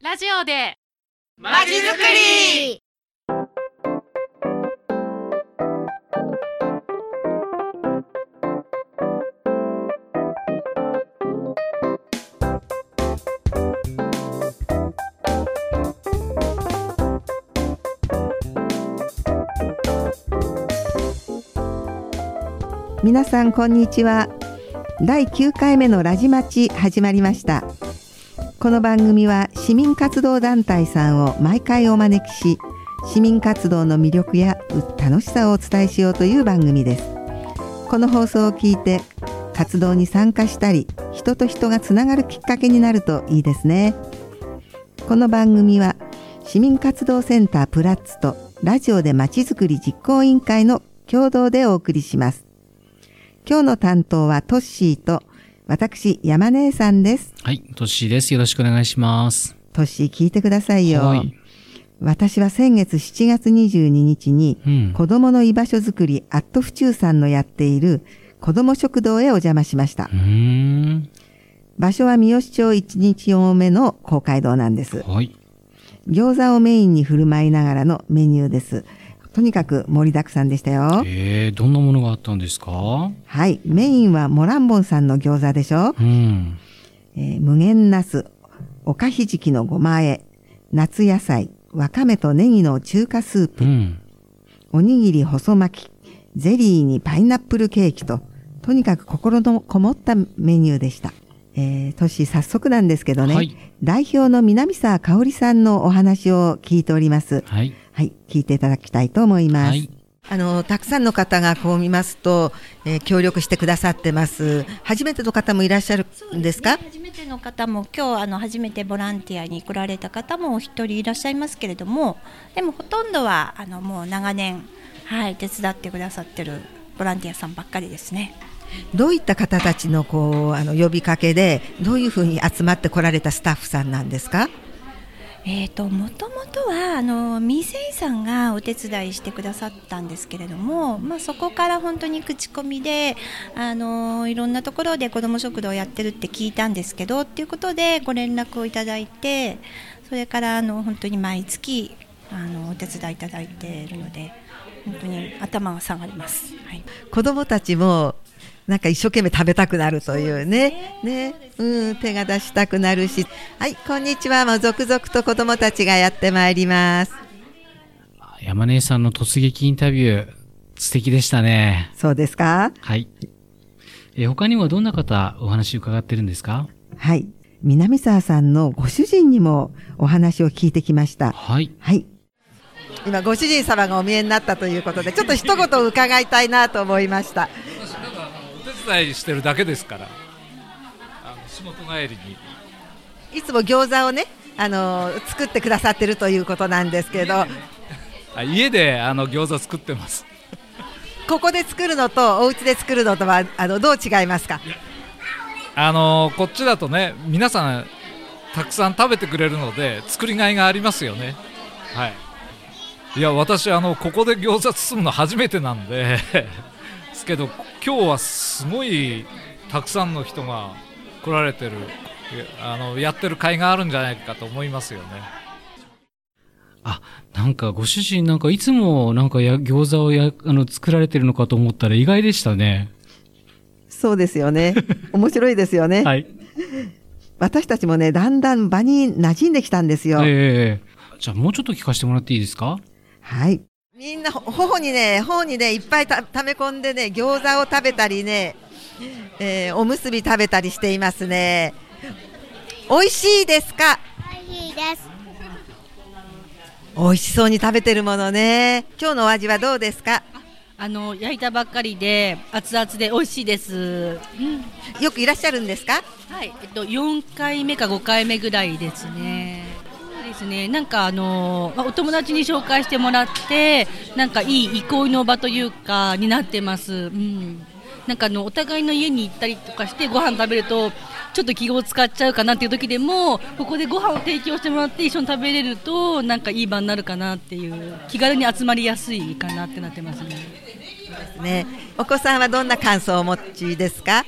ラジオで。まちづくり。皆さんこんにちは。第9回目のラジマチ始まりましたこの番組は市民活動団体さんを毎回お招きし市民活動の魅力や楽しさをお伝えしようという番組です。この放送を聞いて活動に参加したり人と人がつながるきっかけになるといいですね。この番組は市民活動センタープラッツとラジオでまちづくり実行委員会の共同でお送りします。今日の担当はトッシーと私、山姉さんです。はい、トッシーです。よろしくお願いします。トッシー聞いてくださいよ。はい。私は先月7月22日に、うん。子供の居場所づくり、アット府中さんのやっている子供食堂へお邪魔しました。場所は三好町1日4目の公会堂なんです。はい。餃子をメインに振る舞いながらのメニューです。とにかく盛りだくさんでしたよ。えー、どんなものがあったんですか？はい。メインはモランボンさんの餃子でしょうん。えー無限ナス、おかひじきのごま和え、夏野菜、わかめとネギの中華スープ、うん。おにぎり細巻き、ゼリーにパイナップルケーキと、とにかく心のこもったメニューでした。えー、トシ早速なんですけどね、はい代表の南沢香織さんのお話を聞いております。はい。はい、聞いていただきたいと思います。はい。あの、たくさんの方がこう見ますと、えー協力してくださってます。初めての方もいらっしゃるんですか？初めての方も今日あの初めてボランティアに来られた方もお一人いらっしゃいますけれどもでもほとんどはあのもう長年、はい、手伝ってくださってるボランティアさんばっかりですね。どういった方たちのこうあの呼びかけでどういうふうに集まってこられたスタッフさんなんですか？えー、ともともとはあのミーセイさんがお手伝いしてくださったんですけれども、まあ、そこから本当に口コミであのいろんなところで子ども食堂をやってるって聞いたんですけどっていうことでご連絡をいただいてそれからあの本当に毎月あのお手伝いいただいているので本当に頭が下がります。はい子供たちもなんか一生懸命食べたくなるというね。ね。うん手が出したくなるし。はいこんにちは。もう続々と子供たちがやってまいります。山根さんの突撃インタビュー、素敵でしたね。そうですか？はい。えー他にはどんな方お話伺ってるんですか？はい。南沢さんのご主人にもお話を聞いてきました。はい。はい。今ご主人様がお見えになったということでちょっと一言伺いたいなと思いましたお手伝いしてるだけですから。あの仕事帰りに。いつも餃子をねあの作ってくださってるということなんですけど。あ家であの餃子作ってます。ここで作るのとお家で作るのとはあのどう違いますか？あのこっちだとね皆さんたくさん食べてくれるので作りがいがありますよね。はい。いや私あのここで餃子包むの初めてなんで。ですけど今日はすごいたくさんの人が来られてるあのやってる甲斐があるんじゃないかと思いますよね。あ、なんかご主人なんかいつもなんかや餃子をや、あの、作られてるのかと思ったら意外でしたね。そうですよね。面白いですよね、はい。私たちもねだんだん場に馴染んできたんですよ、ええじゃあもうちょっと聞かせてもらっていいですか？はいみんなほ頬にね頬にねいっぱいた溜め込んでね餃子を食べたりね、えーおむすび食べたりしていますね美味しいですか？いいです。美味しそうに食べてるものね今日のお味はどうですか？あの焼いたばっかりで熱々で美味しいです。よくいらっしゃるんですか？はい、えっと4回目か5回目ぐらいですね。ですね。なんかあのまお友達に紹介してもらって、なんかいい憩いの場というかになってます。うん。なんかあのお互いの家に行ったりとかしてご飯食べるとちょっと気を使っちゃうかなっていう時でもここでご飯を提供してもらって一緒に食べれるとなんかいい場になるかなっていう気軽に集まりやすいかなってなってますね。ですねお子さんはどんな感想をお持ちですか？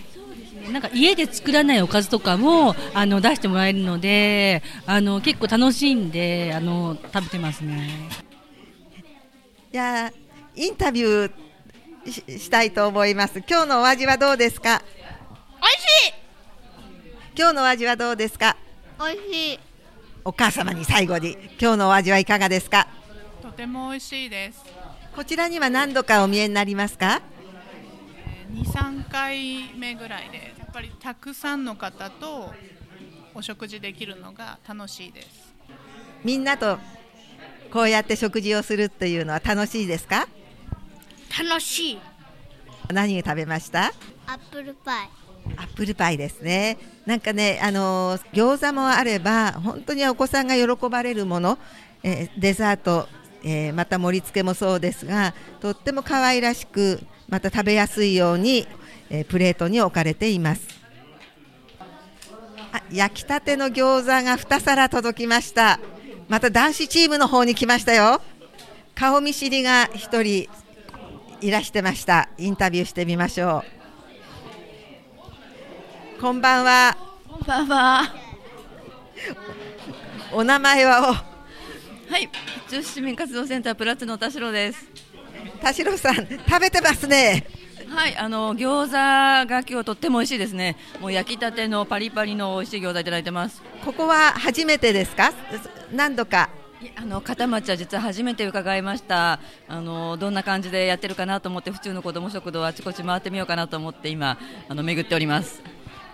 なんか家で作らないおかずとかもあの出してもらえるのであの結構楽しんであの食べてますね。いやインタビューししたいと思います。今日のお味はどうですか？おいしい今日のお味はどうですか？おいしいお母様に最後に今日のお味はいかがですか？とても美味しいです。こちらには何度かお見えになりますか？二三回目ぐらいで、やっぱりたくさんの方とお食事できるのが楽しいです。みんなとこうやって食事をするっていうのは楽しいですか？楽しい何を食べました？アップルパイアップルパイですね。なんかね、あのー餃子もあれば、本当にお子さんが喜ばれるもの、えーデザート、えーまた盛り付けもそうですが、とっても可愛らしく、また食べやすいように、えープレートに置かれています。あ焼きたての餃子が2皿届きました。また男子チームの方に来ましたよ。顔見知りが1人いらしてました。インタビューしてみましょう。こんばんは。こんばんは。お名前は？はい、女子市民活動センタープラッツの田代です。お田代さん食べてますね。はい、あの餃子が今日とっても美味しいですね。もう焼きたてのパリパリの美味しい餃子いただいてます。ここは初めてですか？何度か？いあの片町は実は初めて伺いました。あのどんな感じでやってるかなと思って府中の子ども食堂あちこち回ってみようかなと思って今あの巡っております。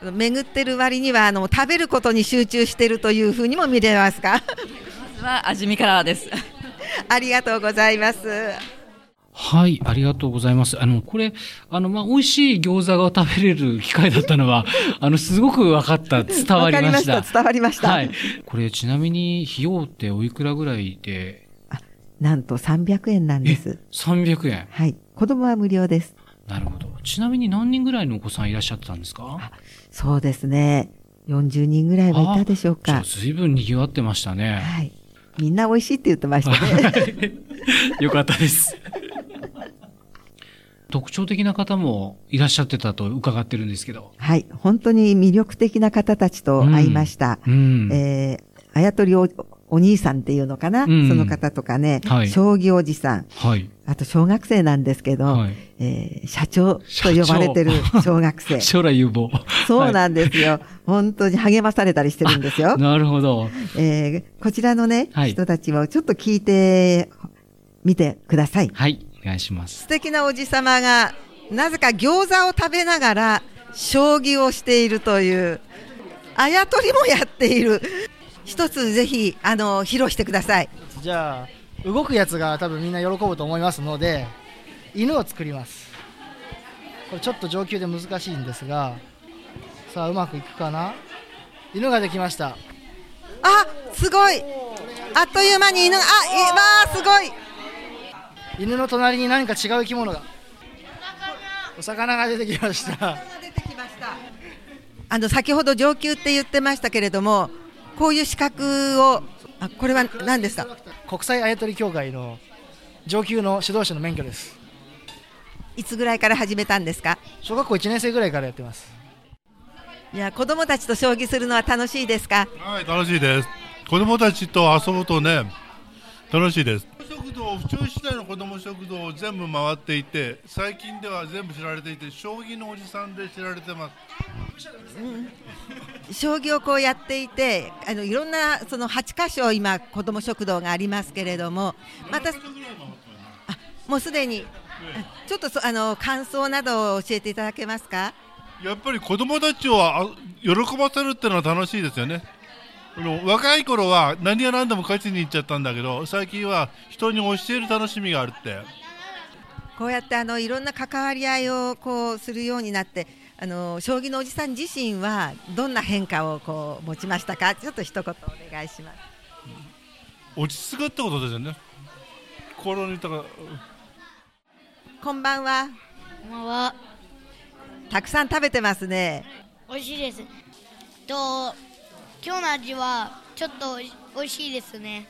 巡ってる割にはあの食べることに集中しているというふうにも見れますか？まずは味見からです。ありがとうございます。はい、ありがとうございます。あの、これ、あの、まあ、美味しい餃子が食べれる機会だったのは、あの、すごく分かった、伝わりました。した伝わりましたはい。これ、ちなみに、費用っておいくらぐらいで？なんと300円なんです。300円。はい。子供は無料です。なるほど。ちなみに何人ぐらいのお子さんいらっしゃってたんですか？そうですね。40人ぐらいはいたでしょうか。随分賑わってましたね。はい。みんな美味しいって言ってましたね。よかったです。特徴的な方もいらっしゃってたと伺ってるんですけど。はい。本当に魅力的な方たちと会いました。うん。えー、あやとりおお兄さんっていうのかな、うんその方とかね、はい将棋おじさん、はい。あと小学生なんですけど、はいえー社長と呼ばれてる小学生。将来有望。そうなんですよ、本当に励まされたりしてるんですよ。なるほど。えーこちらのね、はい人たちをちょっと聞いてみてください。はい。お願いします。素敵なおじさまが、なぜか餃子を食べながら、将棋をしているという、あやとりもやっている。一つぜひ、あの、披露してください。じゃあ動くやつが多分みんな喜ぶと思いますので犬を作りますこれちょっと上級で難しいんですがさあうまくいくかな？犬ができましたあ、すごい。あっという間に犬が、あ、いわあ、すごい。犬の隣に何か違う生き物が。お魚。が出てきました。あの、先ほど上級って言ってましたけれども、こういう資格を、あ、これは何ですか？国際あやとり協会の上級の指導者の免許です。いつぐらいから始めたんですか？小学校1年生ぐらいからやってます。いや、子供たちと将棋するのは楽しいですか？はい、楽しいです。子供たちと遊ぶとね、楽しいです。食堂、府中市内の子供食堂を全部回っていて、最近では全部知られていて、将棋のおじさんで知られてます。将棋をこうやっていて、あのいろんなその8箇所今子ども食堂がありますけれども、またあもうすでにあちょっとそあの感想などを教えていただけますか？やっぱり子供たちをあ喜ばせるっていうのは楽しいですよね。あの若い頃は何が何でも勝ちに行っちゃったんだけど、最近は人に教える楽しみがあるって。こうやってあのいろんな関わり合いをこうするようになって、あの将棋のおじさん自身はどんな変化をこう持ちましたか？ちょっと一言お願いします。落ち着くってことですよね。心にたかこんばんは。こんばんはたくさん食べてますね。美味しいですと今日の味はちょっと美味しいですね。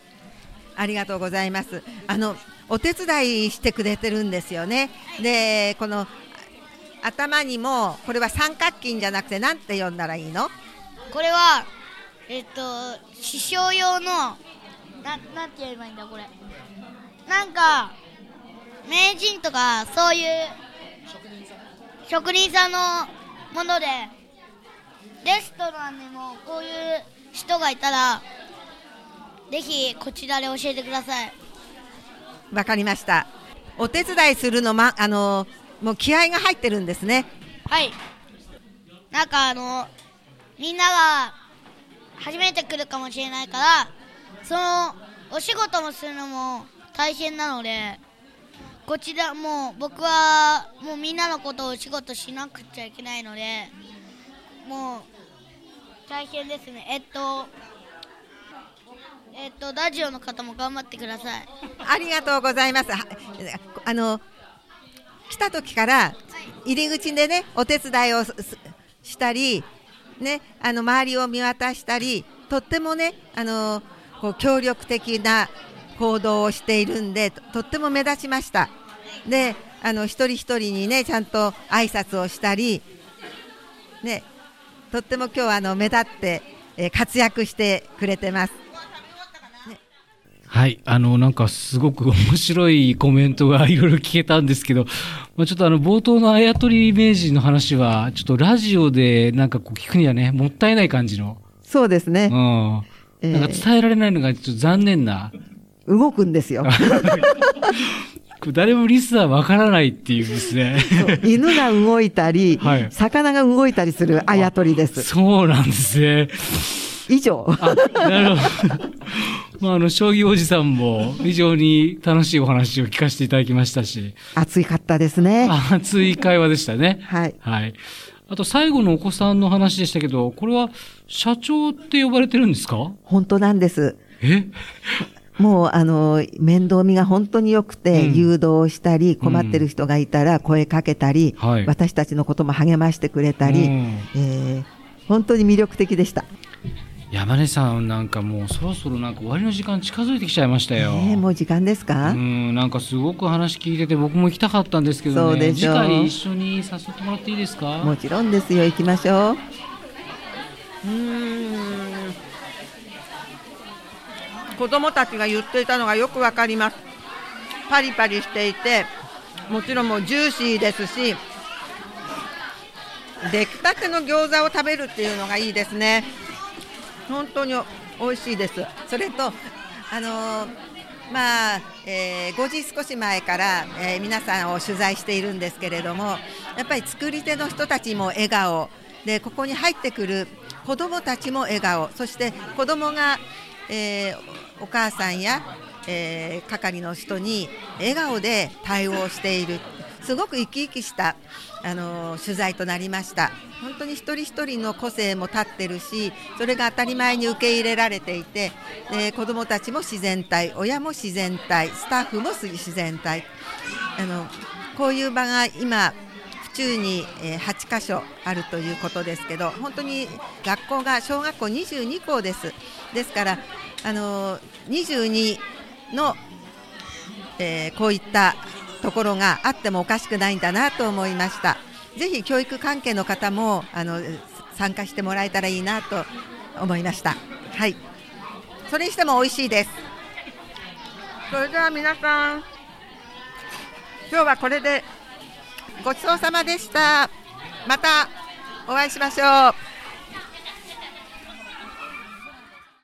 ありがとうございます。あのお手伝いしてくれてるんですよね。で、このあ頭にもこれは三角筋じゃなくてなんて呼んだらいいの？これはえっと師匠用のななんて言えばいいんだこれ。なんか名人とかそういう職人さんのものでレストランにもこういう人がいたらぜひこちらで教えてください。わかりました。お手伝いするのまあのもう気合が入ってるんですね。はい。なんかあのみんなが初めて来るかもしれないからそのお仕事もするのも大変なのでこちらもう僕はもうみんなのことをお仕事しなくちゃいけないのでもう大変ですね。えっとえっとラジオの方も頑張ってください。ありがとうございます。はあの来た時から入り口でねお手伝いをしたりねあの周りを見渡したりとってもねあのこう協力的な行動をしているんでととっても目立ちました。であの一人一人にねちゃんと挨拶をしたりねとっても今日はあの目立って、えー活躍してくれてますはい。あの、なんかすごく面白いコメントがいろいろ聞けたんですけど、まあ、ちょっとあの、冒頭のあやとり名人の話は、ちょっとラジオでなんかこう聞くにはね、もったいない感じの。そうですね、うん。えーなんか伝えられないのがちょっと残念な。動くんですよ 誰もリスナーわからないっていうですね。犬が動いたり、はい魚が動いたりするあやとりです。そうなんですね。以上。なるほど。まあ、あの、将棋おじさんも非常に楽しいお話を聞かせていただきましたし、暑かったですね。熱い会話でしたね。はい。はい。あと最後のお子さんの話でしたけど、これは社長って呼ばれてるんですか？本当なんです。え？もう、あの、面倒見が本当に良くて、うん誘導したり、困ってる人がいたら声かけたり、はい私たちのことも励ましてくれたり、うんえー本当に魅力的でした。山根さんなんかもうそろそろなんか終わりの時間近づいてきちゃいましたよ。えーもう時間ですか、うん、なんかすごく話聞いてて僕も行きたかったんですけどね。次回一緒に誘ってもらっていいですか？もちろんですよ、行きましょう。うーん。子供たちが言っていたのがよくわかります。パリパリしていて、もちろんもうジューシーですし、出来たての餃子を食べるっていうのがいいですね。本当に美味しいです。それと、あのーまあ、えー5時少し前から、えー皆さんを取材しているんですけれども、やっぱり作り手の人たちも笑顔で、ここに入ってくる子どもたちも笑顔、そして子どもが、えーお母さんや、えー係の人に笑顔で対応している、すごく生き生きした、あの取材となりました。本当に一人一人の個性も立ってるし、それが当たり前に受け入れられていて、で子どもたちも自然体、親も自然体、スタッフも自然体。あのこういう場が今府中に、8箇所あるということですけど本当に学校が小学校22校ですですからあの22の、えーこういったところがあってもおかしくないんだなと思いました。ぜひ教育関係の方もあの参加してもらえたらいいなと思いました。はい。それにしても美味しいです。それでは皆さん今日はこれでごちそうさまでした。またお会いしましょう。